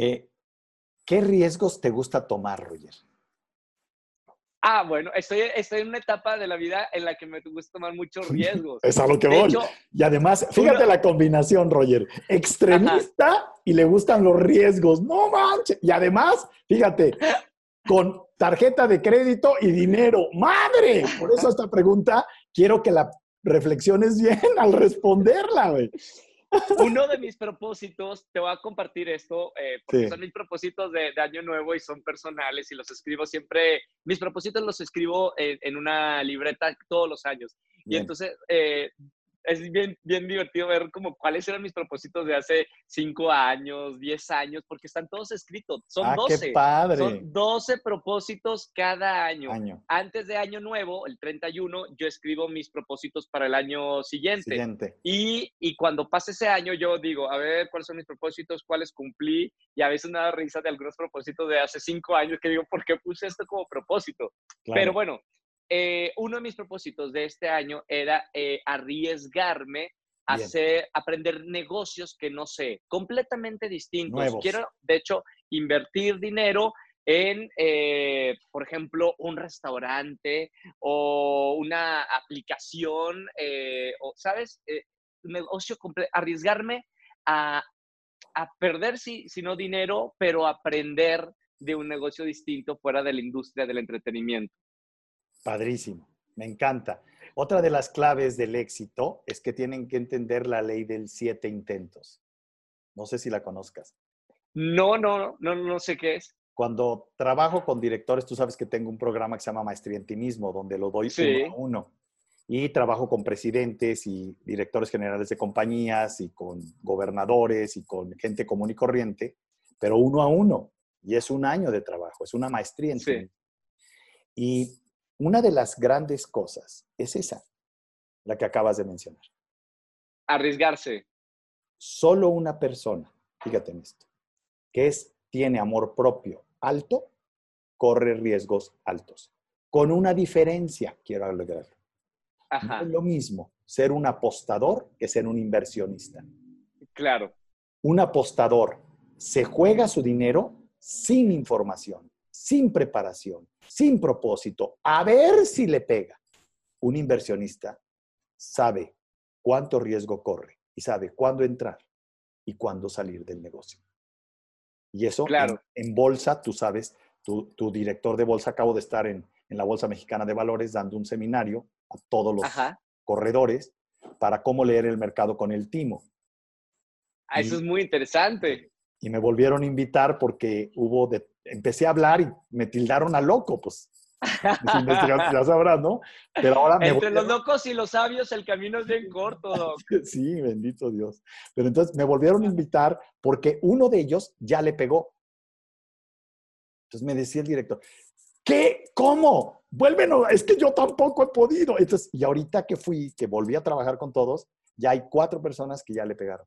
Eh, ¿Qué riesgos te gusta tomar, Roger? Ah, bueno, estoy, estoy en una etapa de la vida en la que me gusta tomar muchos riesgos. es a lo que voy. y además, fíjate la combinación, Roger. Extremista y le gustan los riesgos. No manches. Y además, fíjate, con tarjeta de crédito y dinero. ¡Madre! Por eso esta pregunta quiero que la reflexiones bien al responderla, güey. Uno de mis propósitos, te voy a compartir esto, eh, porque son mis propósitos de, año nuevo y son personales y los escribo siempre, mis propósitos los escribo en, una libreta todos los años. Y entonces, eh, es bien, bien divertido ver como cuáles eran mis propósitos de hace cinco años, diez años, porque están todos escritos. Son ah, 12. padre. Son 12 propósitos cada año. Antes de año nuevo, el 31, yo escribo mis propósitos para el año siguiente. siguiente. Y, y cuando pase ese año, yo digo, a ver, ¿cuáles son mis propósitos? ¿Cuáles cumplí? Y a veces me da risa de algunos propósitos de hace cinco años que digo, ¿por qué puse esto como propósito? Pero bueno, eh, uno de mis propósitos de este año era eh, arriesgarme a hacer, aprender negocios que no sé, completamente distintos. Quiero, de hecho, invertir dinero en, eh, por ejemplo, un restaurante o una aplicación, o, ¿sabes? negocio arriesgarme a, a perder, si, si no dinero, pero aprender de un negocio distinto fuera de la industria del entretenimiento. Padrísimo, me encanta. Otra de las claves del éxito es que tienen que entender la ley del siete intentos. No sé si la conozcas. No, no, no, no sé qué es. Cuando trabajo con directores, tú sabes que tengo un programa que se llama Maestría en Ti Mismo, donde lo doy uno a uno. Y trabajo con presidentes y directores generales de compañías y con gobernadores y con gente común y corriente, pero uno a uno. Y es un año de trabajo, es una maestría en sí. Y una de las grandes cosas es esa, la que acabas de mencionar. Arriesgarse. Solo una persona, fíjate en esto, que es, tiene amor propio alto, corre riesgos altos. Con una diferencia, quiero agregarlo. No es lo mismo ser un apostador que ser un inversionista. Claro. Un apostador se juega su dinero sin información, sin preparación, sin propósito, a ver si le pega. Un inversionista sabe cuánto riesgo corre y sabe cuándo entrar y cuándo salir del negocio. Y eso claro. en, bolsa, tú sabes, tu, director de bolsa, acabo de estar en, la Bolsa Mexicana de Valores dando un seminario a todos los corredores para cómo leer el mercado con el timo. Ah, eso es muy interesante. Y me volvieron a invitar porque hubo de empecé a hablar y me tildaron a loco, pues. ya sabrás, ¿no? Pero ahora me Entre los locos y los sabios el camino es bien corto, Doc. Sí, bendito Dios. Pero entonces me volvieron a invitar porque uno de ellos ya le pegó. Entonces me decía el director, ¿qué? ¿Cómo? Vuélvenos, es que yo tampoco he podido. Entonces, y ahorita que fui, que volví a trabajar con todos, ya hay cuatro personas que ya le pegaron.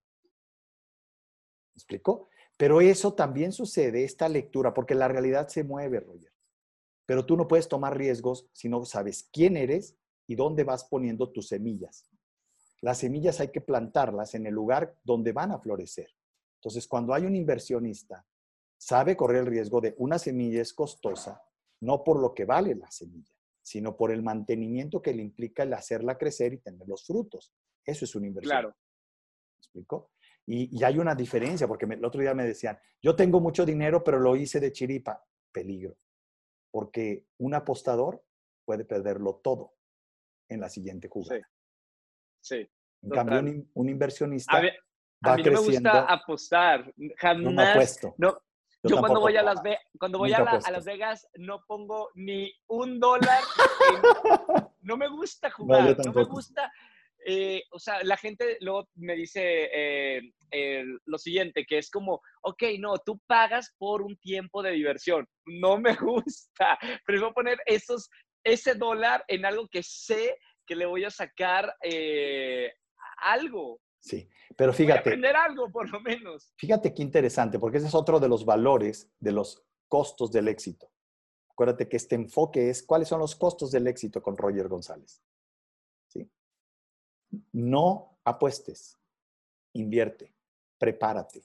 ¿Me explicó? Pero eso también sucede, esta lectura, porque la realidad se mueve, Roger. Pero tú no puedes tomar riesgos si no sabes quién eres y dónde vas poniendo tus semillas. Las semillas hay que plantarlas en el lugar donde van a florecer. Entonces, cuando hay un inversionista, sabe correr el riesgo de una semilla es costosa, no por lo que vale la semilla, sino por el mantenimiento que le implica el hacerla crecer y tener los frutos. Eso es una inversión. Claro. ¿Me explico? Y, hay una diferencia, porque el otro día me decían, yo tengo mucho dinero, pero lo hice de chiripa. Peligro. Porque un apostador puede perderlo todo en la siguiente jugada. Sí. En cambio, un, inversionista. A, va mí no me gusta apostar. Jamás. No Yo, cuando voy, a las, cuando voy a, Las Vegas no pongo ni un dólar. no me gusta jugar, no me gusta eh, o sea, la gente luego me dice eh, lo siguiente, que es como, ok, no, tú pagas por un tiempo de diversión. No me gusta. Prefiero poner esos, ese dólar en algo que sé que le voy a sacar eh, algo. Sí, pero fíjate. aprender algo, por lo menos. Fíjate qué interesante, porque ese es otro de los valores, de los costos del éxito. Acuérdate que este enfoque es cuáles son los costos del éxito con Roger González. No apuestes, invierte, prepárate.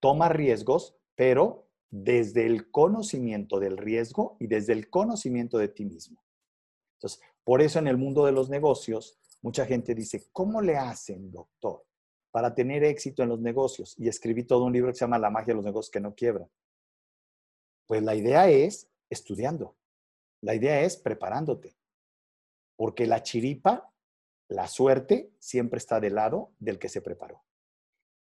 toma riesgos, pero desde el conocimiento del riesgo y desde el conocimiento de ti mismo. Entonces, por eso en el mundo de los negocios, mucha gente dice, ¿cómo le hacen, doctor, para tener éxito en los negocios? Y escribí todo un libro que se llama La magia de los negocios que no quiebran. Pues la idea es estudiando. La idea es preparándote. Porque la chiripa, la suerte, siempre está del lado del que se preparó.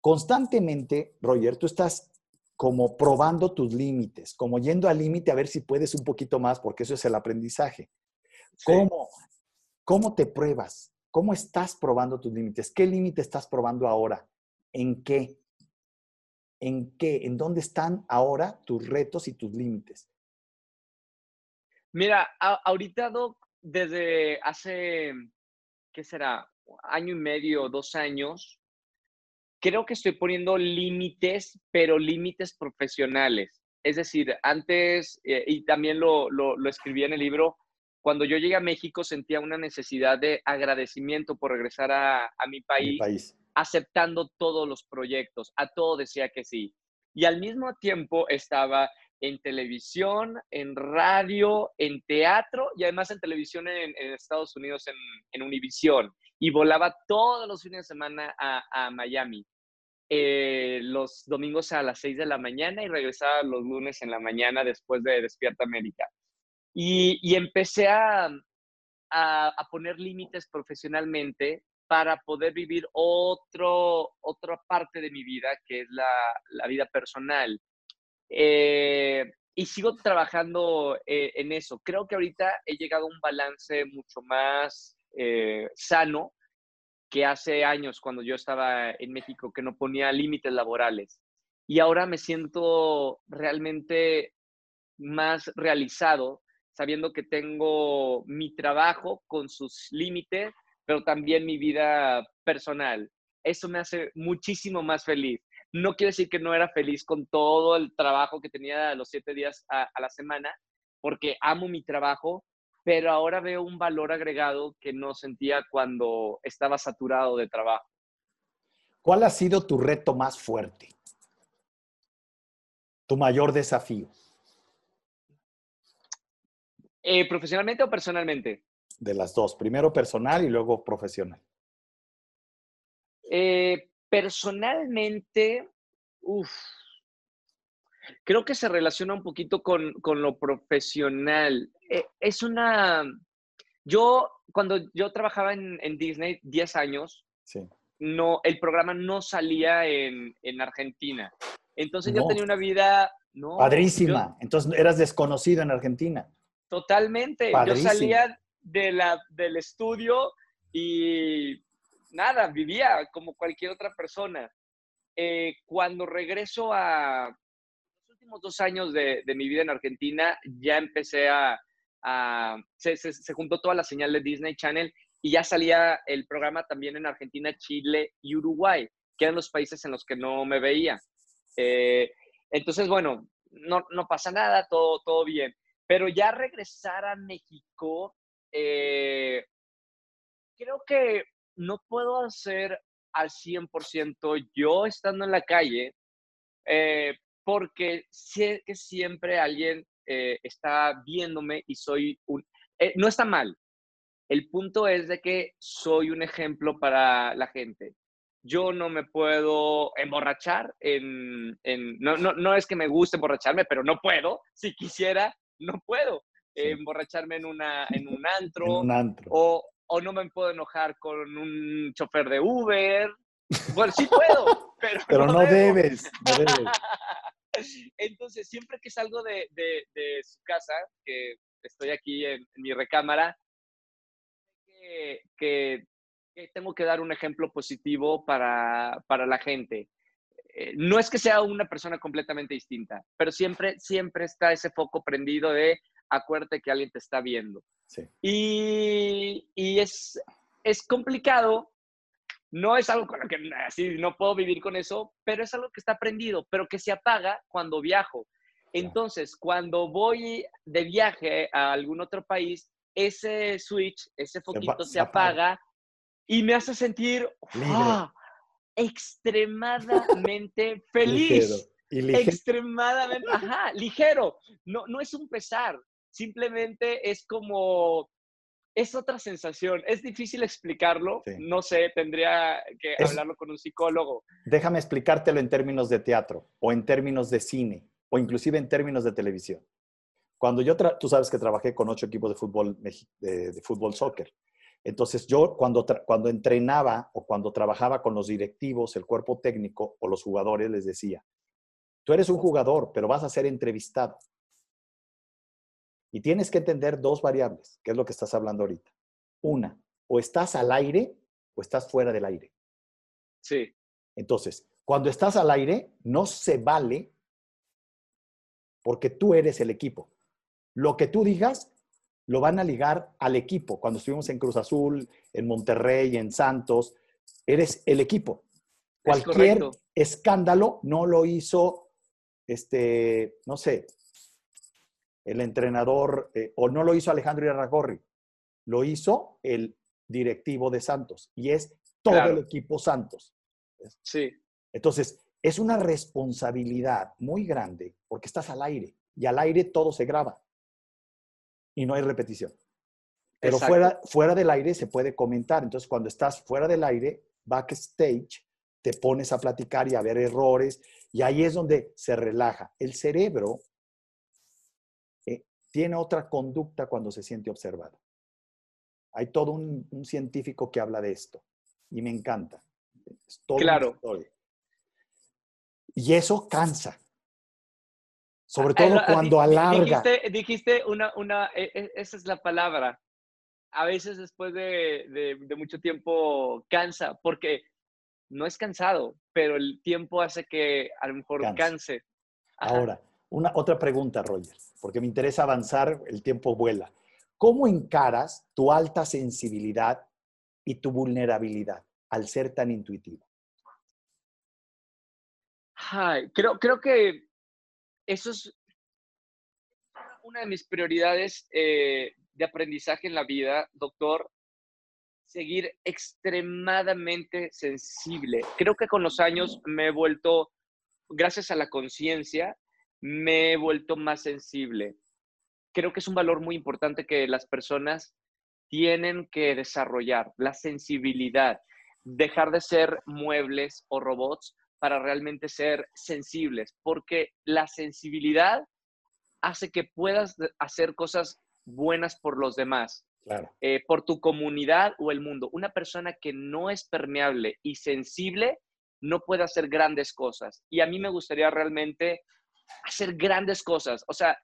Constantemente, Roger, tú estás como probando tus límites, como yendo al límite a ver si puedes un poquito más, porque eso es el aprendizaje. ¿Cómo, ¿Cómo te pruebas? ¿Cómo estás probando tus límites? ¿Qué límite estás probando ahora? ¿En qué? ¿En qué? ¿En dónde están ahora tus retos y tus límites? Mira, ahorita, Doc, desde hace, ¿qué será? Año y medio, dos años, creo que estoy poniendo límites, pero límites profesionales. Es decir, antes, eh, y también lo, lo, escribí en el libro, cuando yo llegué a México sentía una necesidad de agradecimiento por regresar a, a mi, país, mi país, aceptando todos los proyectos, a todo decía que sí. Y al mismo tiempo estaba en televisión, en radio, en teatro y además en televisión en, Estados Unidos, en, en Univision. Y volaba todos los fines de semana a, a Miami. Eh, los domingos a las 6 de la mañana y regresaba los lunes en la mañana después de Despierta América. Y, empecé a, a, poner límites profesionalmente para poder vivir otro, otra parte de mi vida, que es la, la vida personal. Eh, y sigo trabajando eh, en eso. Creo que ahorita he llegado a un balance mucho más sano que hace años cuando yo estaba en México que no ponía límites laborales. Y ahora me siento realmente más realizado sabiendo que tengo mi trabajo con sus límites, pero también mi vida personal. Eso me hace muchísimo más feliz. No quiere decir que no era feliz con todo el trabajo que tenía los siete días a, a la semana, porque amo mi trabajo, pero ahora veo un valor agregado que no sentía cuando estaba saturado de trabajo. ¿Cuál ha sido tu reto más fuerte? ¿Tu mayor desafío? Eh, ¿Profesionalmente o personalmente? De las dos. Primero personal y luego profesional. Eh, personalmente, uff, creo que se relaciona un poquito con, lo profesional. Eh, es una... Yo, cuando yo trabajaba en, Disney 10 años, no, el programa no salía en, Argentina. Entonces yo tenía una vida... No, Padrísima. Entonces eras desconocido en Argentina. Totalmente. Yo salía de la, del estudio y nada, vivía como cualquier otra persona. Eh, cuando regreso a, dos años de, mi vida en Argentina ya empecé a... se, se, juntó toda la señal de Disney Channel y ya salía el programa también en Argentina, Chile y Uruguay, que eran los países en los que no me veía. Eh, entonces, bueno, no, no, pasa nada, todo, todo bien. Pero ya regresar a México, eh, creo que no puedo hacer al 100% yo estando en la calle, eh, porque sé que siempre alguien eh, está viéndome y soy un... Eh, no está mal. El punto es de que soy un ejemplo para la gente. Yo no me puedo emborrachar en... en no, no, no, es que me guste emborracharme, pero no puedo. Si quisiera, no puedo emborracharme en, una, en un antro. un antro. O, o no me puedo enojar con un chofer de Uber. Bueno, sí puedo, pero, pero no, debes. No debes. Entonces, siempre que salgo de, su casa, que estoy aquí en, mi recámara, que, que, tengo que dar un ejemplo positivo para, la gente. Eh, no es que sea una persona completamente distinta, pero siempre, siempre está ese foco prendido de acuérdate que alguien te está viendo. Y, y es, es complicado no es algo con lo que así no puedo vivir con eso, pero es algo que está aprendido, pero que se apaga cuando viajo. Entonces, cuando voy de viaje a algún otro país, ese switch, ese foquito se, apaga, y me hace sentir, ¡ah! extremadamente feliz. Extremadamente, ajá, ligero. No, no es un pesar, simplemente es como, es otra sensación. Es difícil explicarlo, no sé, tendría que hablarlo con un psicólogo. Déjame explicártelo en términos de teatro o en términos de cine o inclusive en términos de televisión. Cuando yo, tú sabes que trabajé con ocho equipos de fútbol, de, de fútbol soccer. Entonces yo cuando, cuando entrenaba o cuando trabajaba con los directivos, el cuerpo técnico o los jugadores, les decía, tú eres un jugador, pero vas a ser entrevistado. Y tienes que entender dos variables, que es lo que estás hablando ahorita. Una, o estás al aire o estás fuera del aire. Sí. Entonces, cuando estás al aire, no se vale porque tú eres el equipo. Lo que tú digas lo van a ligar al equipo. Cuando estuvimos en Cruz Azul, en Monterrey, en Santos, eres el equipo. Cualquier escándalo no lo hizo, este, no sé, el entrenador, eh, o no lo hizo Alejandro Irarragorri, lo hizo el directivo de Santos y es todo el equipo Santos. Sí. Entonces, es una responsabilidad muy grande porque estás al aire y al aire todo se graba y no hay repetición. Pero fuera, fuera del aire se puede comentar. Entonces, cuando estás fuera del aire, backstage, te pones a platicar y a ver errores y ahí es donde se relaja. El cerebro tiene otra conducta cuando se siente observado. Hay todo un, científico que habla de esto y me encanta. claro. Y eso cansa. Sobre ah, todo cuando alarga. Dijiste, una, una, e, e, esa es la palabra. A veces después de, mucho tiempo cansa, porque no es cansado, pero el tiempo hace que a lo mejor canse. Ahora, una, otra pregunta, Roger, porque me interesa avanzar, el tiempo vuela. ¿Cómo encaras tu alta sensibilidad y tu vulnerabilidad al ser tan intuitivo? creo, creo que eso es una de mis prioridades eh, de aprendizaje en la vida, doctor, seguir extremadamente sensible. Creo que con los años me he vuelto, gracias a la conciencia, me he vuelto más sensible. Creo que es un valor muy importante que las personas tienen que desarrollar, la sensibilidad, dejar de ser muebles o robots para realmente ser sensibles, porque la sensibilidad hace que puedas hacer cosas buenas por los demás, eh, por tu comunidad o el mundo. Una persona que no es permeable y sensible no puede hacer grandes cosas. Y a mí me gustaría realmente hacer grandes cosas, o sea,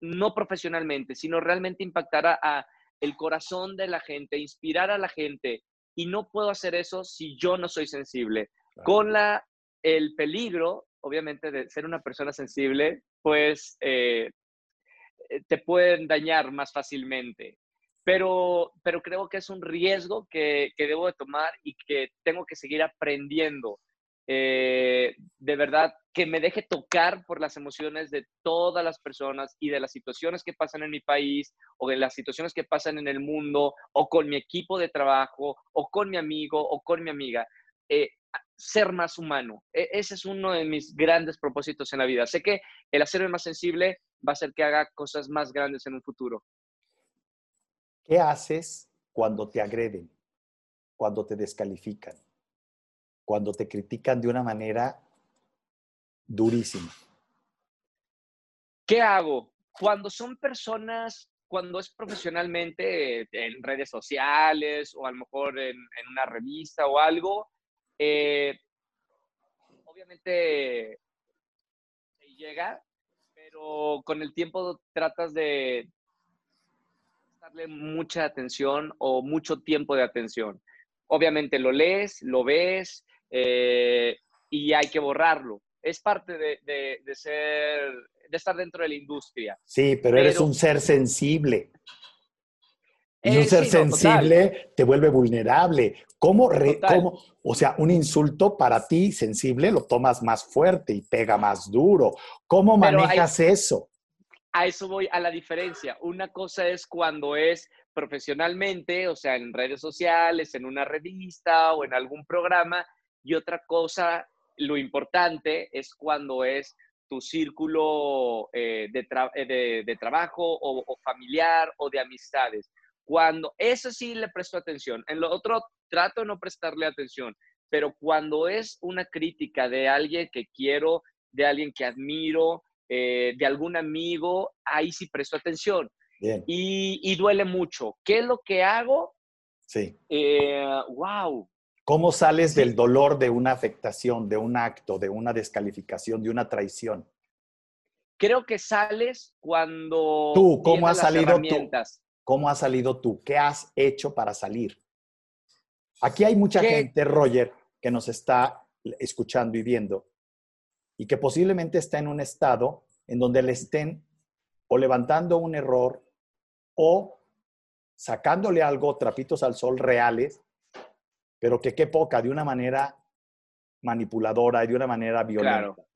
no profesionalmente, sino realmente impactar a, a el corazón de la gente, inspirar a la gente. Y no puedo hacer eso si yo no soy sensible. Con la el peligro, obviamente, de ser una persona sensible, pues eh, eh, te pueden dañar más fácilmente. Pero, pero creo que es un riesgo que, debo de tomar y que tengo que seguir aprendiendo. Eh, de verdad, que me deje tocar por las emociones de todas las personas y de las situaciones que pasan en mi país o de las situaciones que pasan en el mundo o con mi equipo de trabajo o con mi amigo o con mi amiga ser más humano. E, ese es uno de mis grandes propósitos en la vida. Sé que el hacerme más sensible va a hacer que haga cosas más grandes en un futuro. ¿Qué haces cuando te agreden? Cuando te descalifican? Cuando te critican de una manera durísima. ¿Qué hago? Cuando son personas, cuando es profesionalmente en redes sociales o a lo mejor en, una revista o algo, eh, obviamente llega, pero con el tiempo tratas de darle mucha atención o mucho tiempo de atención. Obviamente lo lees, lo ves eh, y hay que borrarlo. Es parte de, ser, de estar dentro de la industria. Sí, pero eres un ser sensible. Y un ser sensible te vuelve vulnerable. ¿Cómo, ¿Cómo, O sea, un insulto para ti sensible lo tomas más fuerte y pega más duro. ¿Cómo manejas eso? A eso voy a la diferencia. Una cosa es cuando es profesionalmente, o sea, en redes sociales, en una revista o en algún programa, y otra cosa, lo importante es cuando es tu círculo eh, eh, de, trabajo o, familiar o de amistades. Cuando eso sí le presto atención, en lo otro trato de no prestarle atención, pero cuando es una crítica de alguien que quiero, de alguien que admiro, eh, de algún amigo, ahí sí presto atención. Y, y, duele mucho. ¿Qué es lo que hago? Sí. wow. ¿Cómo sales del dolor de una afectación, de un acto, de una descalificación, de una traición? Creo que sales cuando... Tú, ¿cómo has salido tú? ¿Cómo has salido tú? ¿Qué has hecho para salir? Aquí hay mucha gente, Roger, que nos está escuchando y viendo y que posiblemente está en un estado en donde le estén o levantando un error o sacándole algo, trapitos al sol reales, pero que qué poca, de una manera manipuladora y de una manera violenta.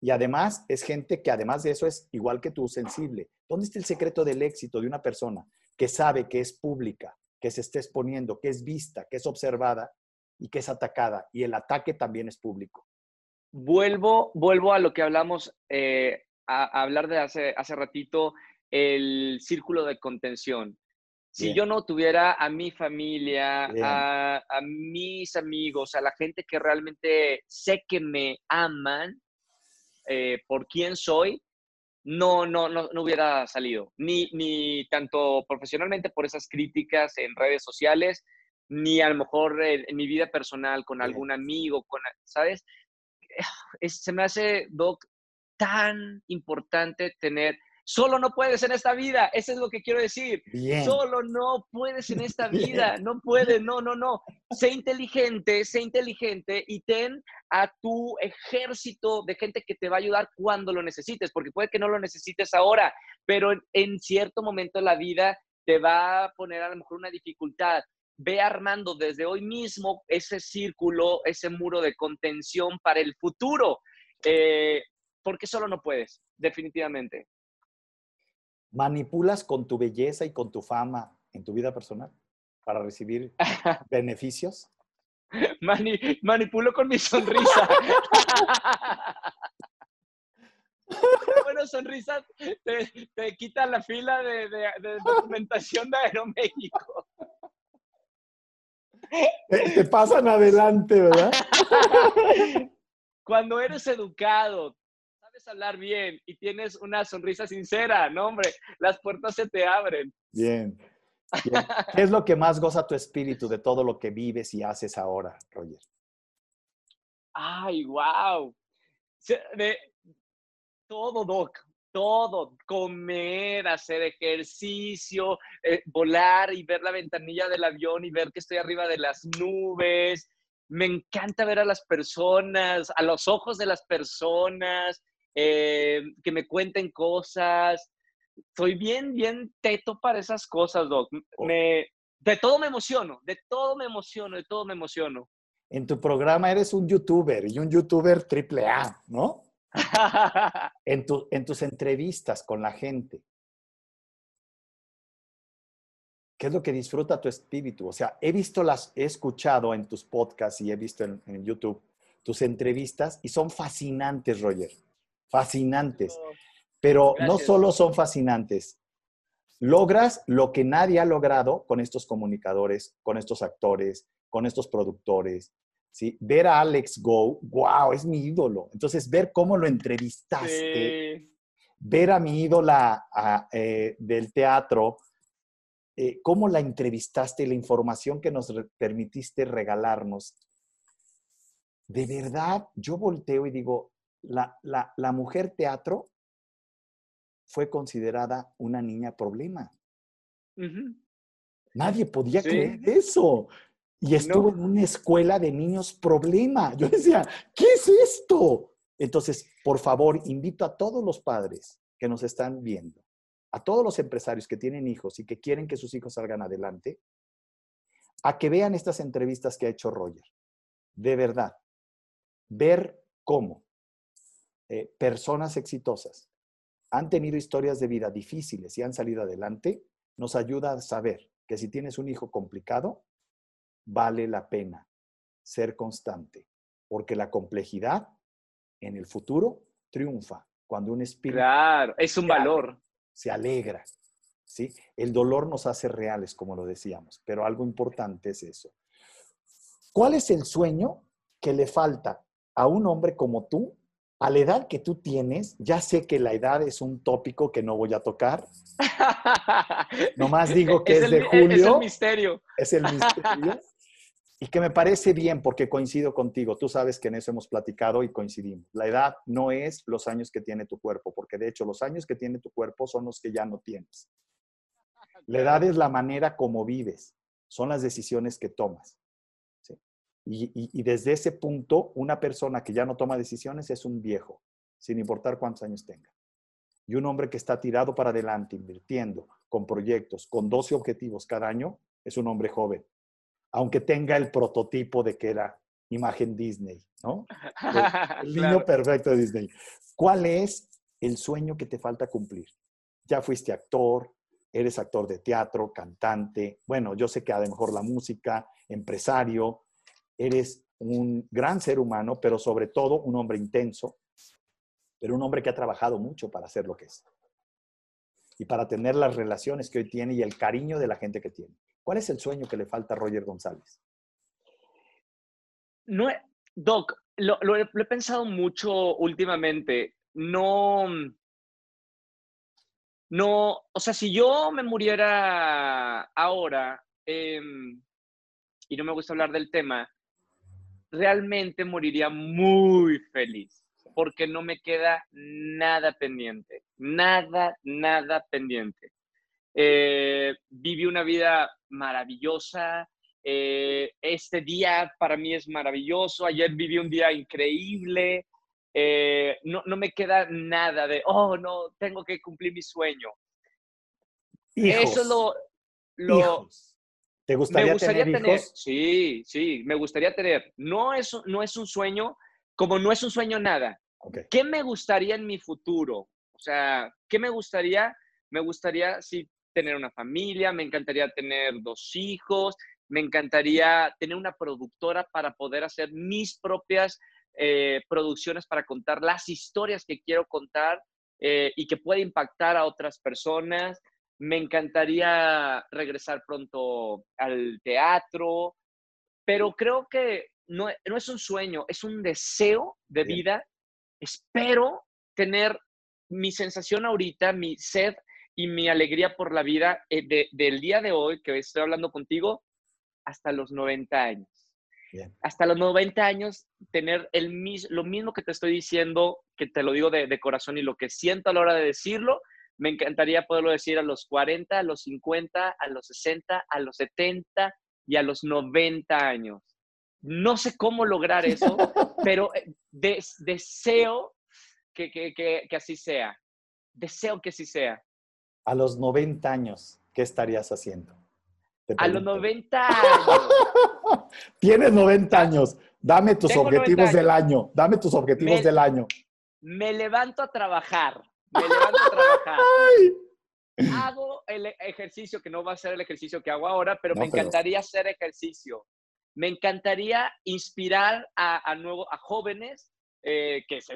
Y además es gente que además de eso es igual que tú, sensible. ¿Dónde está el secreto del éxito de una persona que sabe que es pública, que se está exponiendo, que es vista, que es observada y que es atacada? Y el ataque también es público. Vuelvo, vuelvo a lo que hablamos, eh, a, hablar de hace, hace ratito, el círculo de contención. Si yo no tuviera a mi familia, a, mis amigos, a la gente que realmente sé que me aman eh, por quién soy, no, no, no, no, hubiera salido. Ni, ni tanto profesionalmente por esas críticas en redes sociales, ni a lo mejor en, mi vida personal con algún amigo, con, ¿sabes? se me hace, Doc, tan importante tener Solo no puedes en esta vida, eso es lo que quiero decir. Solo no puedes en esta vida, no puedes, no, no, no. Sé inteligente, sé inteligente y ten a tu ejército de gente que te va a ayudar cuando lo necesites, porque puede que no lo necesites ahora, pero en, cierto momento de la vida te va a poner a lo mejor una dificultad. Ve armando desde hoy mismo ese círculo, ese muro de contención para el futuro, eh, porque solo no puedes, definitivamente manipulas con tu belleza y con tu fama en tu vida personal para recibir beneficios? manipulo con mi sonrisa. bueno, sonrisa te, te, quita la fila de, documentación de Aeroméxico. te pasan adelante, ¿verdad? Cuando eres educado, hablar bien y tienes una sonrisa sincera, no, hombre, las puertas se te abren. Bien. ¿Qué es lo que más goza tu espíritu de todo lo que vives y haces ahora, Roger? Ay, wow. De todo, Doc, todo, comer, hacer ejercicio, eh, volar y ver la ventanilla del avión y ver que estoy arriba de las nubes. Me encanta ver a las personas, a los ojos de las personas, eh, que me cuenten cosas. Soy bien, bien teto para esas cosas, Doc. Oh. Me, de todo me emociono, de todo me emociono, de todo me emociono. En tu programa eres un youtuber y un youtuber triple A, ¿no? en, tu, en tus entrevistas con la gente. ¿Qué es lo que disfruta tu espíritu? O sea, he visto las, he escuchado en tus podcasts y he visto en, en YouTube tus entrevistas y son fascinantes, Roger fascinantes. Pero no solo son fascinantes, logras lo que nadie ha logrado con estos comunicadores, con estos actores, con estos productores. ¿sí? Ver a Alex Go, wow, es mi ídolo. Entonces, ver cómo lo entrevistaste, ver a mi ídola eh, del teatro, eh, cómo la entrevistaste, la información que nos permitiste regalarnos. De verdad, yo volteo y digo, la, mujer teatro fue considerada una niña problema. Nadie podía creer eso. Y estuvo en una escuela de niños problema. Yo decía, ¿qué es esto? Entonces, por favor, invito a todos los padres que nos están viendo, a todos los empresarios que tienen hijos y que quieren que sus hijos salgan adelante, a que vean estas entrevistas que ha hecho Roger. De verdad, ver cómo eh, personas exitosas han tenido historias de vida difíciles y han salido adelante, nos ayuda a saber que si tienes un hijo complicado, vale la pena ser constante, porque la complejidad en el futuro triunfa cuando un espíritu... Claro, es un valor. Se alegra, ¿sí? El dolor nos hace reales, como lo decíamos, pero algo importante es eso. ¿Cuál es el sueño que le falta a un hombre como tú a la edad que tú tienes, ya sé que la edad es un tópico que no voy a tocar. Nomás digo que es, de julio. Es el misterio. Es el misterio. Y que me parece bien porque coincido contigo. Tú sabes que en eso hemos platicado y coincidimos. La edad no es los años que tiene tu cuerpo, porque de hecho los años que tiene tu cuerpo son los que ya no tienes. La edad es la manera como vives, son las decisiones que tomas. Y, desde ese punto, una persona que ya no toma decisiones es un viejo, sin importar cuántos años tenga. Y un hombre que está tirado para adelante, invirtiendo, con proyectos, con 12 objetivos cada año, es un hombre joven. Aunque tenga el prototipo de que era imagen Disney, ¿no? El, niño perfecto de Disney. ¿Cuál es el sueño que te falta cumplir? Ya fuiste actor, eres actor de teatro, cantante, bueno, yo sé que a lo mejor la música, empresario, eres un gran ser humano, pero sobre todo un hombre intenso, pero un hombre que ha trabajado mucho para ser lo que es. Y para tener las relaciones que hoy tiene y el cariño de la gente que tiene. ¿Cuál es el sueño que le falta a Roger González? No, Doc, lo, he pensado mucho últimamente. No, no, o sea, si yo me muriera ahora, em, y no me gusta hablar del tema, realmente moriría muy feliz porque no me queda nada pendiente, nada, nada pendiente. Eh, viví una vida maravillosa, eh, este día para mí es maravilloso, ayer viví un día increíble, eh, no, no, me queda nada de, oh, no, tengo que cumplir mi sueño. Eso lo... lo ¿Te gustaría, tener, Sí, sí, me gustaría tener. No es, no es un sueño, como no es un sueño nada. ¿Qué me gustaría en mi futuro? O sea, ¿qué me gustaría? Me gustaría, sí, tener una familia, me encantaría tener dos hijos, me encantaría tener una productora para poder hacer mis propias eh, producciones para contar las historias que quiero contar eh, y que pueda impactar a otras personas me encantaría regresar pronto al teatro, pero creo que no, es un sueño, es un deseo de vida. Espero tener mi sensación ahorita, mi sed y mi alegría por la vida eh, del día de hoy que estoy hablando contigo hasta los 90 años. Hasta los 90 años, tener el lo mismo que te estoy diciendo, que te lo digo de corazón y lo que siento a la hora de decirlo, me encantaría poderlo decir a los 40, a los 50, a los 60, a los 70 y a los 90 años. No sé cómo lograr eso, pero eh, deseo que, que, así sea. Deseo que así sea. A los 90 años, ¿qué estarías haciendo? A los 90 años. Tienes 90 años. Dame tus objetivos del año. Dame tus objetivos del año. Me levanto a trabajar me levanto a trabajar. Hago el ejercicio, que no va a ser el ejercicio que hago ahora, pero me encantaría hacer ejercicio. Me encantaría inspirar a, nuevo, a jóvenes eh, que, se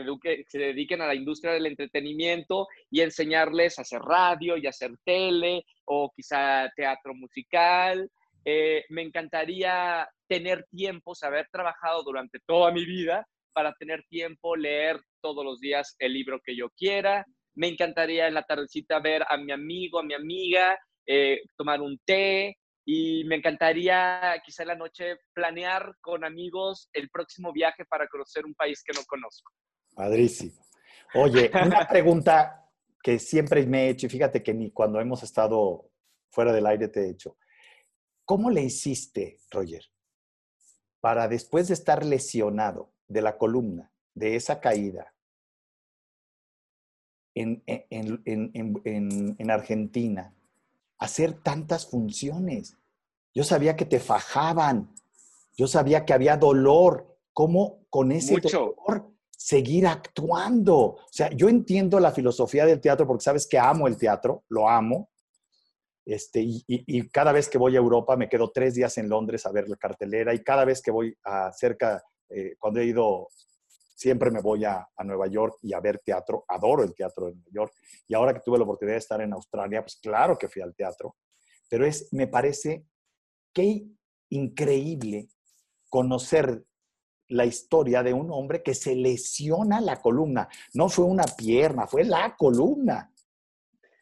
se dediquen a la industria del entretenimiento y enseñarles a hacer radio y a hacer tele o quizá teatro musical. Eh, me encantaría tener tiempo, saber trabajado durante toda mi vida para tener tiempo, leer todos los días el libro que yo quiera, me encantaría en la tardecita ver a mi amigo, a mi amiga, eh, tomar un té y me encantaría quizá en la noche planear con amigos el próximo viaje para conocer un país que no conozco. Padrísimo. Oye, una pregunta que siempre me he hecho, y fíjate que ni cuando hemos estado fuera del aire te he hecho. ¿Cómo le hiciste, Roger, para después de estar lesionado de la columna, de esa caída, en, Argentina, hacer tantas funciones. Yo sabía que te fajaban, yo sabía que había dolor, cómo con ese dolor seguir actuando. O sea, yo entiendo la filosofía del teatro porque sabes que amo el teatro, lo amo, Este, y, cada vez que voy a Europa me quedo tres días en Londres a ver la cartelera y cada vez que voy a cerca, eh, cuando he ido, siempre me voy a, a, Nueva York y a ver teatro. Adoro el teatro de Nueva York. Y ahora que tuve la oportunidad de estar en Australia, pues claro que fui al teatro. Pero es, me parece increíble conocer la historia de un hombre que se lesiona la columna. No fue una pierna, fue la columna.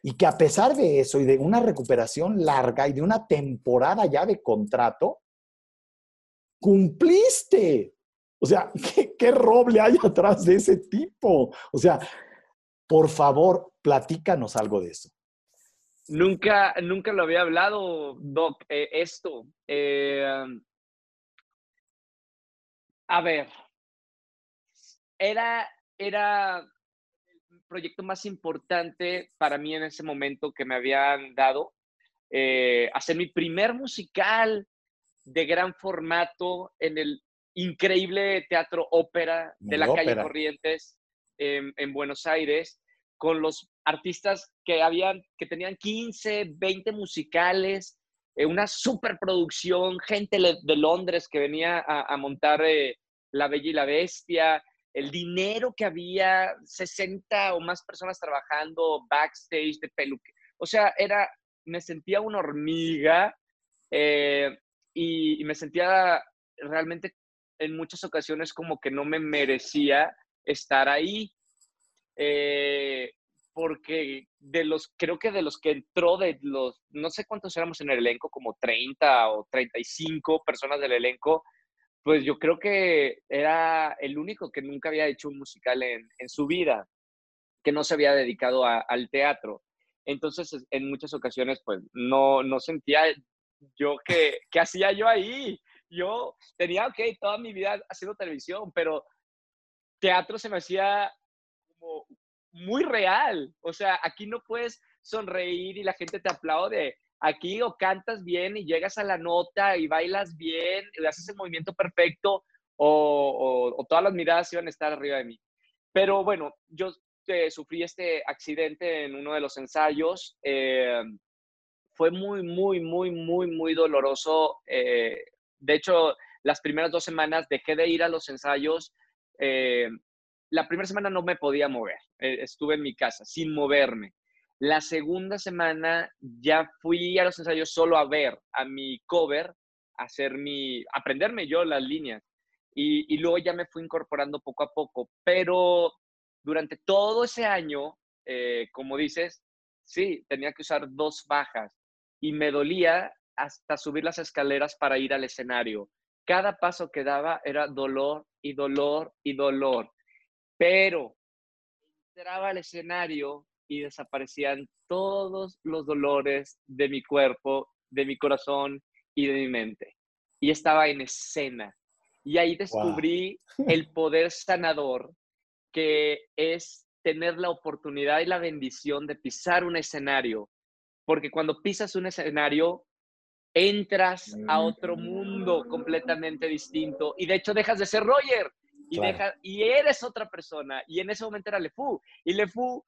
Y que a pesar de eso y de una recuperación larga y de una temporada ya de contrato, cumpliste. O sea, ¿qué, roble hay atrás de ese tipo? O sea, por favor, platícanos algo de eso. Nunca, nunca lo había hablado, Doc, eh, esto. Eh, a ver, era, era el proyecto más importante para mí en ese momento que me habían dado. Eh, hacer mi primer musical de gran formato en el increíble teatro ópera de la calle Corrientes en, Buenos Aires, con los artistas que, habían, que tenían 15, 20 musicales, eh, una superproducción, gente de Londres que venía a, montar eh, La Bella y la Bestia, el dinero que había, 60 o más personas trabajando backstage de peluque. O sea, era, me sentía una hormiga eh, y, me sentía realmente en muchas ocasiones como que no me merecía estar ahí porque de los, creo que de los que entró, de los, no sé cuántos éramos en el elenco, como 30 o 35 personas del elenco, pues yo creo que era el único que nunca había hecho un musical en, en su vida, que no se había dedicado al teatro. Entonces, en muchas ocasiones, pues no, no sentía yo que, ¿qué hacía yo ahí? Yo tenía, ok, toda mi vida haciendo televisión, pero teatro se me hacía muy real. O sea, aquí no puedes sonreír y la gente te aplaude. Aquí o cantas bien y llegas a la nota y bailas bien, y haces el movimiento perfecto o, todas las miradas iban a estar arriba de mí. Pero bueno, yo eh, sufrí este accidente en uno de los ensayos. Eh, fue muy, muy, muy, muy, muy doloroso. Eh, de hecho, las primeras dos semanas dejé de ir a los ensayos la primera semana no me podía mover, eh, estuve en mi casa sin moverme. La segunda semana ya fui a los ensayos solo a ver a mi cover, a hacer mi, aprenderme yo las líneas. Y, luego ya me fui incorporando poco a poco. Pero durante todo ese año, eh, como dices, sí, tenía que usar dos bajas y me dolía hasta subir las escaleras para ir al escenario. Cada paso que daba era dolor y dolor y dolor pero entraba al escenario y desaparecían todos los dolores de mi cuerpo, de mi corazón y de mi mente. Y estaba en escena. Y ahí descubrí el poder sanador que es tener la oportunidad y la bendición de pisar un escenario. Porque cuando pisas un escenario, entras a otro mundo mm. completamente distinto y de hecho dejas de ser Roger y, deja, y eres otra persona. Y en ese momento era Lefou. Y Lefou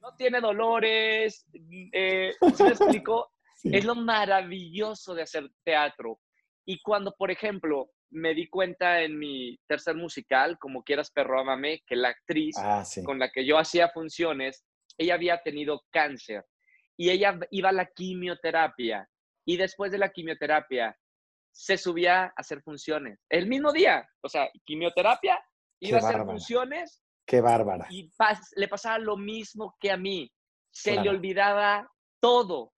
no tiene dolores. Eh, ¿Se me explico? Es lo maravilloso de hacer teatro. Y cuando, por ejemplo, me di cuenta en mi tercer musical, como quieras, perro, amame, que la actriz ah, con la que yo hacía funciones, ella había tenido cáncer y ella iba a la quimioterapia. Y después de la quimioterapia, se subía a hacer funciones. El mismo día, o sea, quimioterapia, iba a hacer funciones. Qué bárbara. Y le pasaba lo mismo que a mí. Se le olvidaba todo.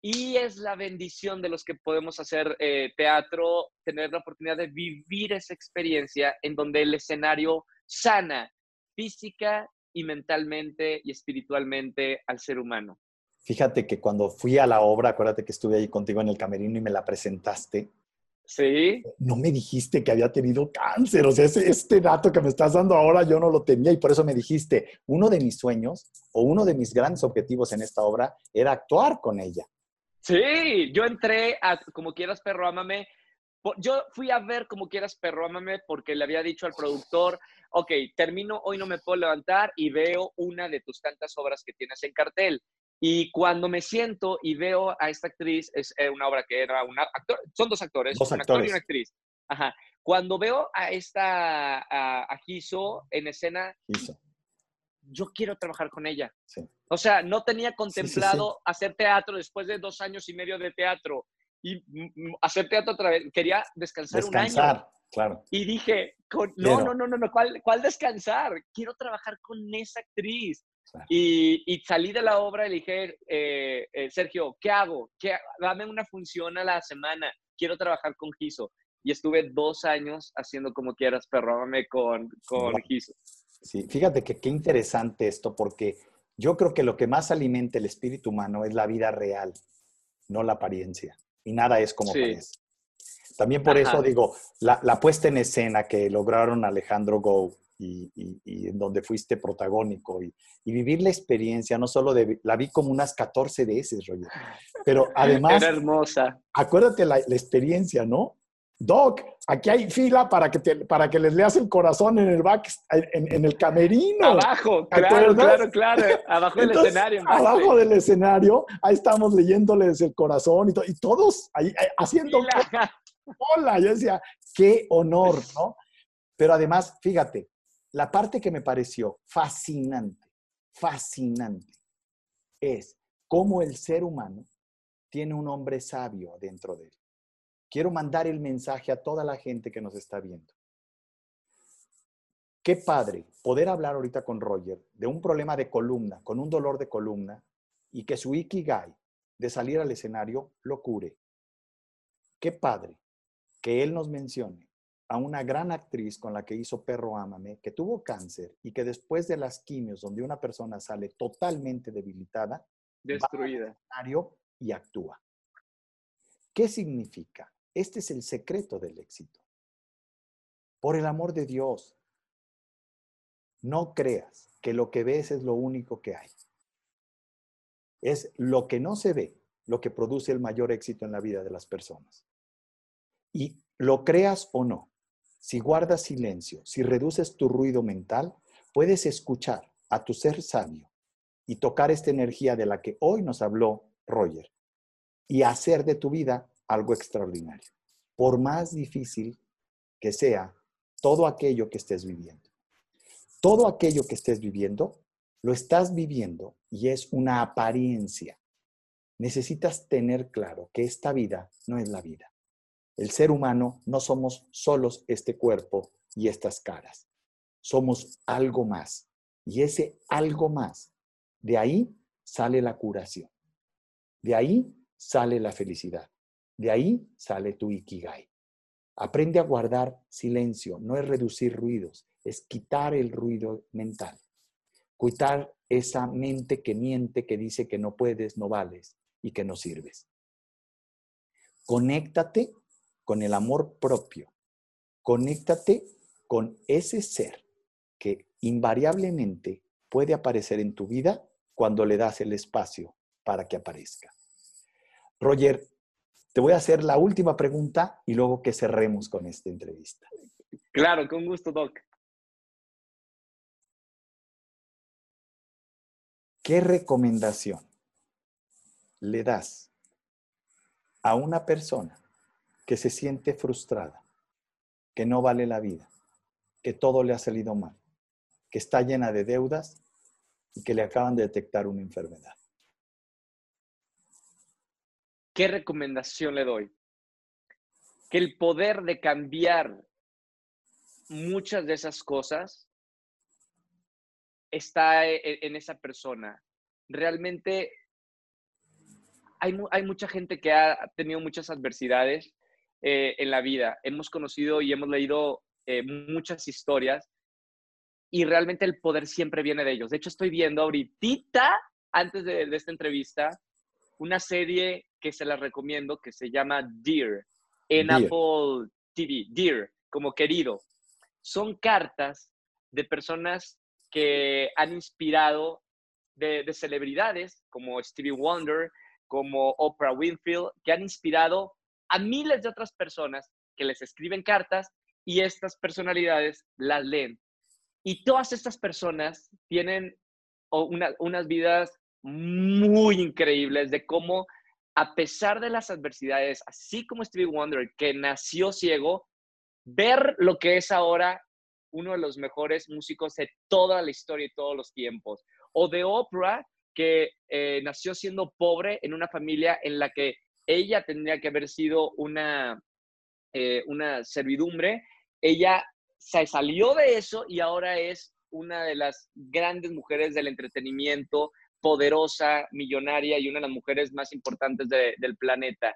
Y es la bendición de los que podemos hacer eh, teatro, tener la oportunidad de vivir esa experiencia en donde el escenario sana física y mentalmente y espiritualmente al ser humano. Fíjate que cuando fui a la obra, acuérdate que estuve ahí contigo en el camerino y me la presentaste, Sí. No me dijiste que había tenido cáncer. O sea, este dato que me estás dando ahora yo no lo tenía y por eso me dijiste, uno de mis sueños o uno de mis grandes objetivos en esta obra era actuar con ella. Sí, yo entré a Como quieras, perro, ámame. Yo fui a ver Como quieras, perro, ámame porque le había dicho al productor, ok, termino, hoy no me puedo levantar y veo una de tus tantas obras que tienes en cartel. Y cuando me siento y veo a esta actriz, es eh, una obra que era una actor, son dos actores, un actor y una actriz. Ajá. Cuando veo a esta, a, a en escena, yo quiero trabajar con ella. O sea, no tenía contemplado hacer teatro después de dos años y medio de teatro y hacer teatro otra vez. Quería descansar, un año. claro. Y dije, no, no, no, no, no, ¿cuál, ¿cuál, descansar? Quiero trabajar con esa actriz. Y, y, salí de la obra y dije, eh, eh, Sergio, ¿qué hago? ¿Qué, dame una función a la semana. Quiero trabajar con Giso. Y estuve dos años haciendo como quieras, perróame con, con Giso. Sí, fíjate que qué interesante esto, porque yo creo que lo que más alimenta el espíritu humano es la vida real, no la apariencia. Y nada es como parece. También por eso digo, la, puesta en escena que lograron Alejandro Go y, en donde fuiste protagónico y, vivir la experiencia, no solo de, la vi como unas 14 veces, Roger, pero además... Era hermosa. Acuérdate la, la experiencia, ¿no? Doc, aquí hay fila para que, para que les leas el corazón en el back, en, el camerino. Abajo, claro, claro, claro. Abajo del escenario. Abajo del escenario, ahí estamos leyéndoles el corazón y, y todos ahí, haciendo. Hola, yo decía, qué honor, ¿no? Pero además, fíjate, la parte que me pareció fascinante, fascinante, es cómo el ser humano tiene un hombre sabio dentro de él quiero mandar el mensaje a toda la gente que nos está viendo. Qué padre poder hablar ahorita con Roger de un problema de columna, con un dolor de columna, y que su ikigai de salir al escenario lo cure. Qué padre que él nos mencione a una gran actriz con la que hizo Perro Ámame, que tuvo cáncer y que después de las quimios, donde una persona sale totalmente debilitada, destruida, va al escenario y actúa. ¿Qué significa? Este es el secreto del éxito. Por el amor de Dios, no creas que lo que ves es lo único que hay. Es lo que no se ve lo que produce el mayor éxito en la vida de las personas. Y lo creas o no, si guardas silencio, si reduces tu ruido mental, puedes escuchar a tu ser sabio y tocar esta energía de la que hoy nos habló Roger y hacer de tu vida algo extraordinario, por más difícil que sea todo aquello que estés viviendo. Todo aquello que estés viviendo, lo estás viviendo y es una apariencia. Necesitas tener claro que esta vida no es la vida. El ser humano no somos solos este cuerpo y estas caras. Somos algo más. Y ese algo más, de ahí sale la curación. De ahí sale la felicidad. De ahí sale tu ikigai. Aprende a guardar silencio, no es reducir ruidos, es quitar el ruido mental. Quitar esa mente que miente, que dice que no puedes, no vales y que no sirves. Conéctate con el amor propio. Conéctate con ese ser que invariablemente puede aparecer en tu vida cuando le das el espacio para que aparezca. Roger, te voy a hacer la última pregunta y luego que cerremos con esta entrevista. Claro, con gusto, Doc. ¿Qué recomendación le das a una persona que se siente frustrada, que no vale la vida, que todo le ha salido mal, que está llena de deudas y que le acaban de detectar una enfermedad? ¿qué recomendación le doy? Que el poder de cambiar muchas de esas cosas está e, e, en esa persona. Realmente hay, hay mucha gente que ha tenido muchas adversidades eh, en la vida. Hemos conocido y hemos leído eh, muchas historias y realmente el poder siempre viene de ellos. De hecho, estoy viendo ahorita, antes de, de esta entrevista, una serie que se la recomiendo que se llama Dear en Apple TV. Dear, como querido. Son cartas de personas que han inspirado de, celebridades como Stevie Wonder, como Oprah Winfield, que han inspirado a miles de otras personas que les escriben cartas y estas personalidades las leen. Y todas estas personas tienen unas vidas muy increíbles de cómo, a pesar de las adversidades, así como Stevie Wonder, que nació ciego, ver lo que es ahora uno de los mejores músicos de toda la historia y todos los tiempos. O de Oprah, que eh, nació siendo pobre en una familia en la que ella tendría que haber sido una, eh, una servidumbre. Ella se salió de eso y ahora es una de las grandes mujeres del entretenimiento, poderosa, millonaria y una de las mujeres más importantes del planeta.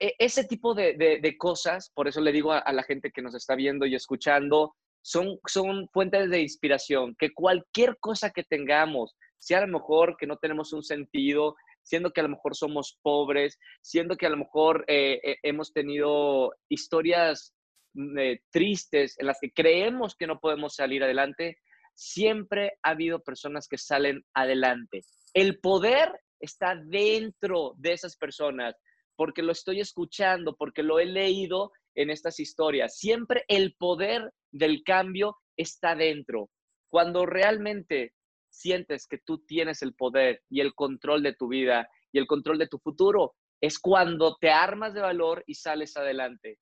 E, ese tipo de, cosas, por eso le digo a, la gente que nos está viendo y escuchando, son, son fuentes de inspiración, que cualquier cosa que tengamos, sea a lo mejor que no tenemos un sentido, siendo que a lo mejor somos pobres, siendo que a lo mejor eh, eh, hemos tenido historias mm, eh, tristes en las que creemos que no podemos salir adelante, siempre ha habido personas que salen adelante. El poder está dentro de esas personas, porque lo estoy escuchando, porque lo he leído en estas historias. Siempre el poder del cambio está dentro. Cuando realmente sientes que tú tienes el poder y el control de tu vida y el control de tu futuro, es cuando te armas de valor y sales adelante.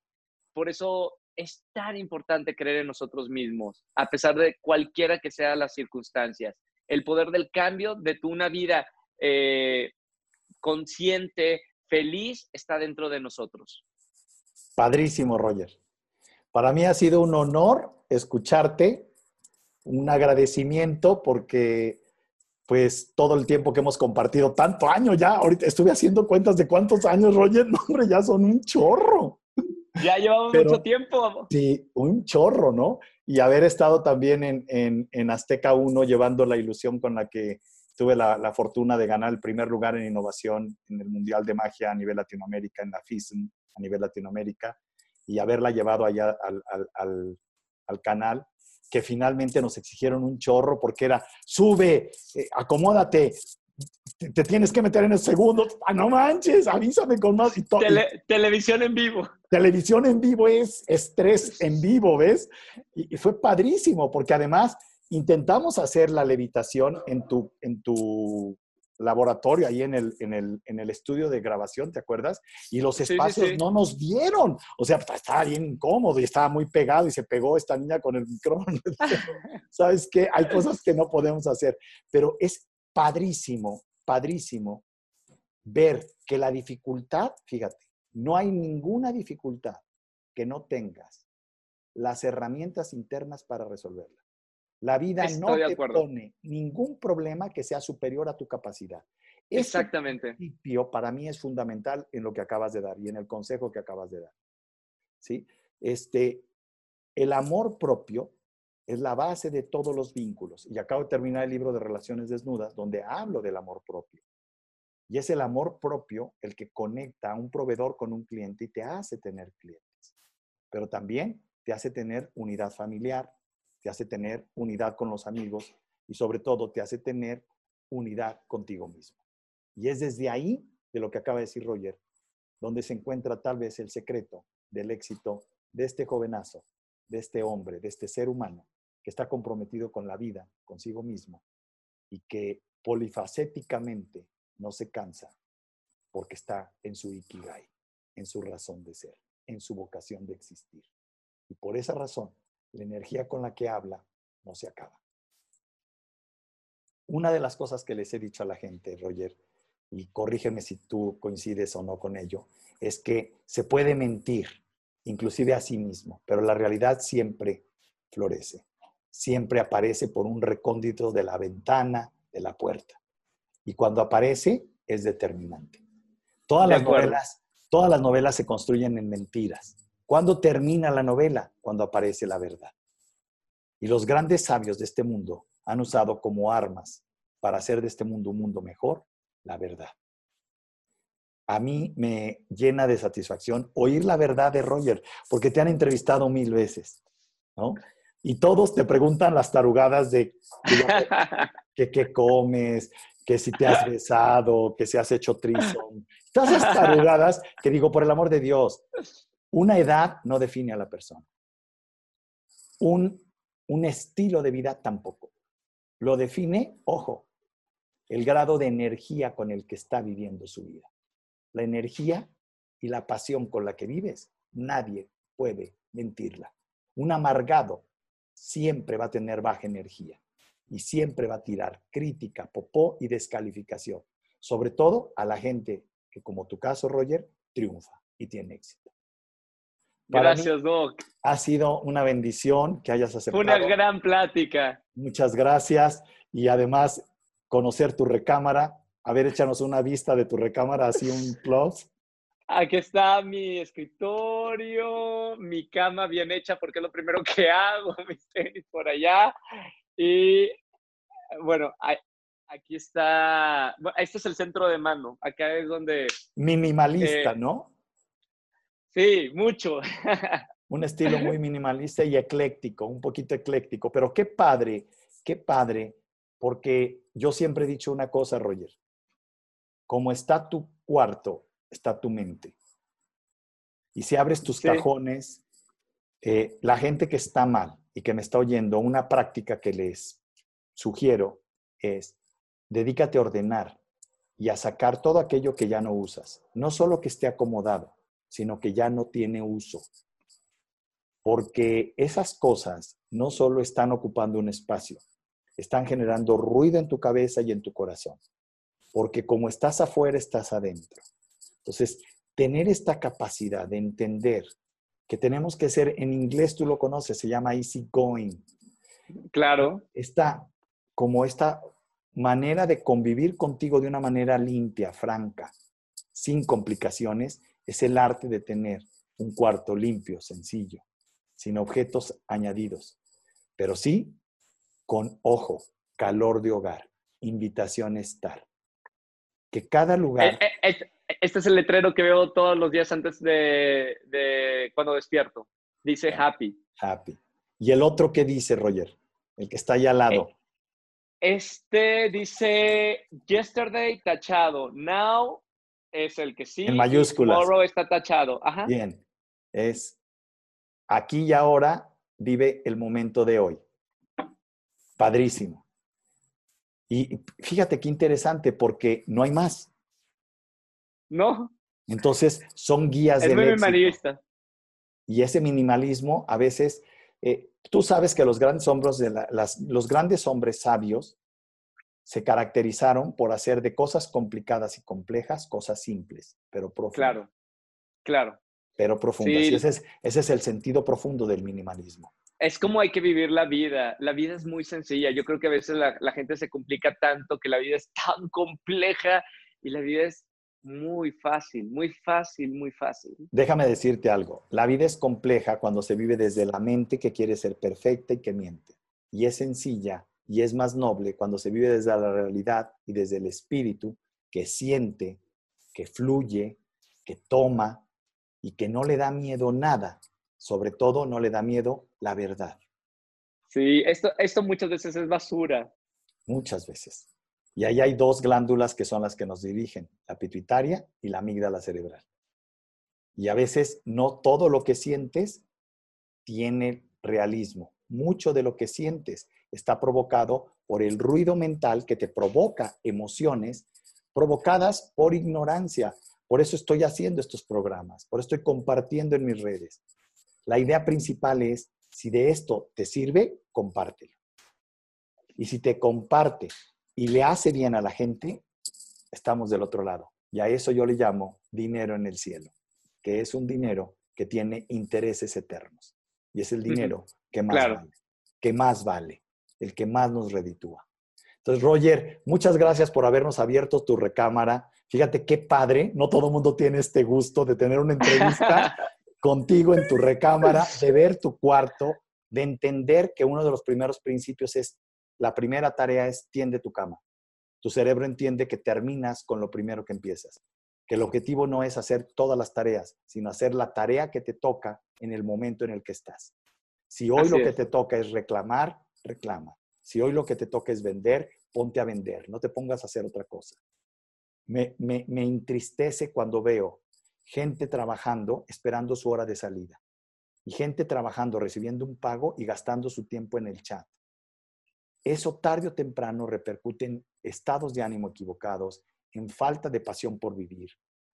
Por eso es tan importante creer en nosotros mismos, a pesar de cualquiera que sean las circunstancias. El poder del cambio de tu una vida eh, consciente, feliz, está dentro de nosotros. Padrísimo, Roger. Para mí ha sido un honor escucharte un agradecimiento porque pues todo el tiempo que hemos compartido, tanto año ya, ahorita estuve haciendo cuentas de cuántos años, Roger, no, hombre, ya son un chorro. Ya llevamos mucho tiempo. Sí, un chorro, ¿no? Y haber estado también en, en, Azteca 1 llevando la ilusión con la que tuve la, fortuna de ganar el primer lugar en innovación en el Mundial de Magia a nivel Latinoamérica, en la FISM a nivel Latinoamérica, y haberla llevado allá al, al, al canal que finalmente nos exigieron un chorro porque era, sube, eh, acomódate, te, tienes que meter en el segundo, ah, no manches, avísame con más. Y televisión en vivo. Televisión en vivo es estrés en vivo, ¿ves? Y, fue padrísimo porque además intentamos hacer la levitación en tu, en tu laboratorio, ahí en el, en el, en el estudio de grabación, ¿te acuerdas? Y los espacios no nos dieron. O sea, estaba bien incómodo y estaba muy pegado y se pegó esta niña con el micrófono. ¿Sabes qué? Hay cosas que no podemos hacer, pero es padrísimo, padrísimo ver que la dificultad, fíjate, no hay ninguna dificultad que no tengas las herramientas internas para resolverla. La vida no te pone ningún problema que sea superior a tu capacidad. Este Exactamente. Principio para mí es fundamental en lo que acabas de dar y en el consejo que acabas de dar. ¿Sí? Este, el amor propio es la base de todos los vínculos. Y acabo de terminar el libro de Relaciones Desnudas, donde hablo del amor propio. Y es el amor propio el que conecta a un proveedor con un cliente y te hace tener clientes. Pero también te hace tener unidad familiar, te hace tener unidad con los amigos y sobre todo te hace tener unidad contigo mismo. Y es desde ahí, de lo que acaba de decir Roger, donde se encuentra tal vez el secreto del éxito de este jovenazo, de este hombre, de este ser humano que está comprometido con la vida, consigo mismo, y que polifacéticamente no se cansa porque está en su ikigai, en su razón de ser, en su vocación de existir. Y por esa razón la energía con la que habla no se acaba. Una de las cosas que les he dicho a la gente, Roger, y corrígeme si tú coincides o no con ello, es que se puede mentir, inclusive a sí mismo, pero la realidad siempre florece, siempre aparece por un recóndito de la ventana, de la puerta. Y cuando aparece, es determinante. Todas las novelas, todas las novelas se construyen en mentiras. ¿Cuándo termina la novela? Cuando aparece la verdad. Y los grandes sabios de este mundo han usado como armas para hacer de este mundo un mundo mejor la verdad. A mí me llena de satisfacción oír la verdad de Roger, porque te han entrevistado mil veces, ¿no? Y todos te preguntan las tarugadas de qué comes, que si te has besado, que si has hecho trison. Todas esas tarugadas que digo, por el amor de Dios, una edad no define a la persona. Un, un estilo de vida tampoco. Lo define, ojo, el grado de energía con el que está viviendo su vida. La energía y la pasión con la que vives, nadie puede mentirla. Un amargado siempre va a tener baja energía y siempre va a tirar crítica, popó y descalificación, sobre todo a la gente que como tu caso, Roger, triunfa y tiene éxito. Gracias, Doc. Ha sido una bendición que hayas aceptado. Una gran plática. Muchas gracias y además conocer tu recámara. A ver, échanos una vista de tu recámara, así un close. Aquí está mi escritorio, mi cama bien hecha porque es lo primero que hago, mis tenis por allá. Y bueno, aquí está, este es el centro de mano, acá es donde... Minimalista, eh, ¿no? Sí, mucho. un estilo muy minimalista y ecléctico, un poquito ecléctico, pero qué padre, qué padre, porque yo siempre he dicho una cosa, Roger, como está tu cuarto, está tu mente. Y si abres tus cajones, eh, la gente que está mal y que me está oyendo, una práctica que les sugiero es, dedícate a ordenar y a sacar todo aquello que ya no usas. No solo que esté acomodado, sino que ya no tiene uso. Porque esas cosas no solo están ocupando un espacio, están generando ruido en tu cabeza y en tu corazón. Porque como estás afuera, estás adentro. Entonces, tener esta capacidad de entender que tenemos que ser, en inglés tú lo conoces, se llama easy going. Claro. Esta, como esta manera de convivir contigo de una manera limpia, franca, sin complicaciones, es el arte de tener un cuarto limpio, sencillo, sin objetos añadidos, pero sí con ojo, calor de hogar, invitación a estar. Que cada lugar... Eh, eh, este es el letrero que veo todos los días antes de, cuando despierto. Dice happy. Happy. ¿Y el otro qué dice, Roger? El que está allá al lado. Eh, este dice yesterday tachado. Now es el que sí. En mayúsculas. Tomorrow está tachado. Ajá. Bien. Es aquí y ahora vive el momento de hoy. Padrísimo. Y fíjate qué interesante porque no hay más. No. Entonces, son guías es muy minimalista. Y ese minimalismo, a veces, eh, tú sabes que los grandes, hombres de las, los grandes hombres sabios se caracterizaron por hacer de cosas complicadas y complejas cosas simples, pero profundas. Claro, claro. Pero profundas. Y ese es, ese es el sentido profundo del minimalismo. Es como hay que vivir la vida. La vida es muy sencilla. Yo creo que a veces la, la gente se complica tanto que la vida es tan compleja y la vida es muy fácil, muy fácil, muy fácil. Déjame decirte algo. La vida es compleja cuando se vive desde la mente que quiere ser perfecta y que miente. Y es sencilla y es más noble cuando se vive desde la realidad y desde el espíritu que siente, que fluye, que toma y que no le da miedo nada. Sobre todo no le da miedo la verdad. Sí, esto, esto muchas veces es basura. Muchas veces. Y ahí hay dos glándulas que son las que nos dirigen, la pituitaria y la amígdala cerebral. Y a veces no todo lo que sientes tiene realismo. Mucho de lo que sientes está provocado por el ruido mental que te provoca emociones provocadas por ignorancia. Por eso estoy haciendo estos programas, por eso estoy compartiendo en mis redes. La idea principal es, si de esto te sirve, compártelo. Y si te comparte y le hace bien a la gente, estamos del otro lado. Y a eso yo le llamo dinero en el cielo, que es un dinero que tiene intereses eternos. Y es el dinero que más vale, que más vale, el que más nos reditúa. Entonces, Roger, muchas gracias por habernos abierto tu recámara. Fíjate qué padre, no todo el mundo tiene este gusto de tener una entrevista contigo en tu recámara, de ver tu cuarto, de entender que uno de los primeros principios es la primera tarea es tiende tu cama. Tu cerebro entiende que terminas con lo primero que empiezas. Que el objetivo no es hacer todas las tareas, sino hacer la tarea que te toca en el momento en el que estás. Si hoy lo que te toca es reclamar, reclama. Si hoy lo que te toca es vender, ponte a vender. No te pongas a hacer otra cosa. Me, me, me entristece cuando veo gente trabajando esperando su hora de salida y gente trabajando, recibiendo un pago y gastando su tiempo en el chat eso tarde o temprano repercute en estados de ánimo equivocados, en falta de pasión por vivir.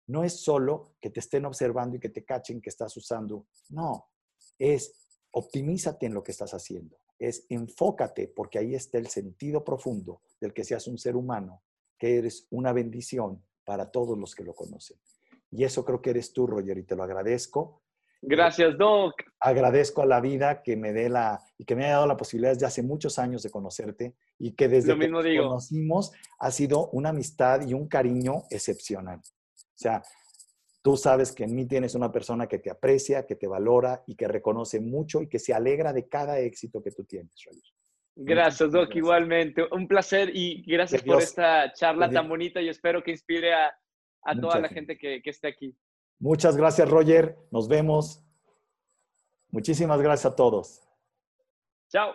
No es solo que te estén observando y que te cachen que estás usando. No, es optimízate en lo que estás haciendo. Es enfócate porque ahí está el sentido profundo del que seas un ser humano, que eres una bendición para todos los que lo conocen. Y eso creo que eres tú, Roger, y te lo agradezco. Gracias, Doc. Agradezco a la vida que me dé la y que me haya dado la posibilidad desde hace muchos años de conocerte y que desde que nos conocimos ha sido una amistad y un cariño excepcional. O sea, tú sabes que en mí tienes una persona que te aprecia, que te valora y que reconoce mucho y que se alegra de cada éxito que tú tienes, Gracias, Doc, igualmente. Un placer y gracias por esta charla tan bonita y espero que inspire a, toda la gente, que, que esté aquí. Muchas gracias, Roger. Nos vemos. Muchísimas gracias a todos. Chao.